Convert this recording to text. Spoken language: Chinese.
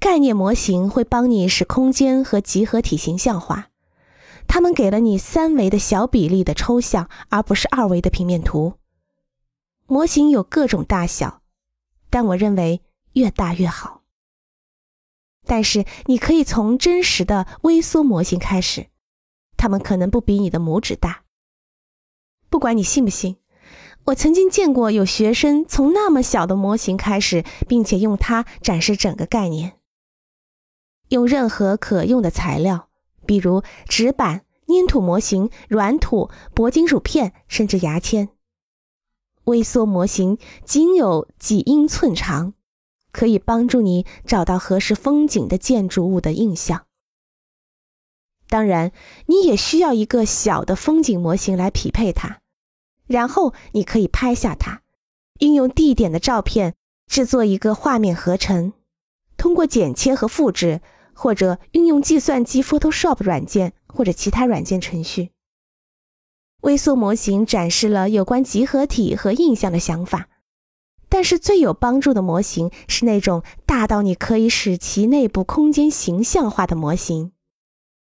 概念模型会帮你使空间和集合体形象化，它们给了你三维的小比例的抽象，而不是二维的平面图。模型有各种大小，但我认为越大越好。但是你可以从真实的微缩模型开始，它们可能不比你的拇指大。不管你信不信，我曾经见过有学生从那么小的模型开始，并且用它展示整个概念。用任何可用的材料，比如纸板、粘土模型、软土、铂金属片，甚至牙签。微缩模型仅有几英寸长，可以帮助你找到合适风景的建筑物的印象。当然，你也需要一个小的风景模型来匹配它，然后你可以拍下它，运用地点的照片制作一个画面合成，通过剪切和复制。或者运用计算机 Photoshop 软件或者其他软件程序，微缩模型展示了有关集合体和印象的想法。但是最有帮助的模型是那种大到你可以使其内部空间形象化的模型。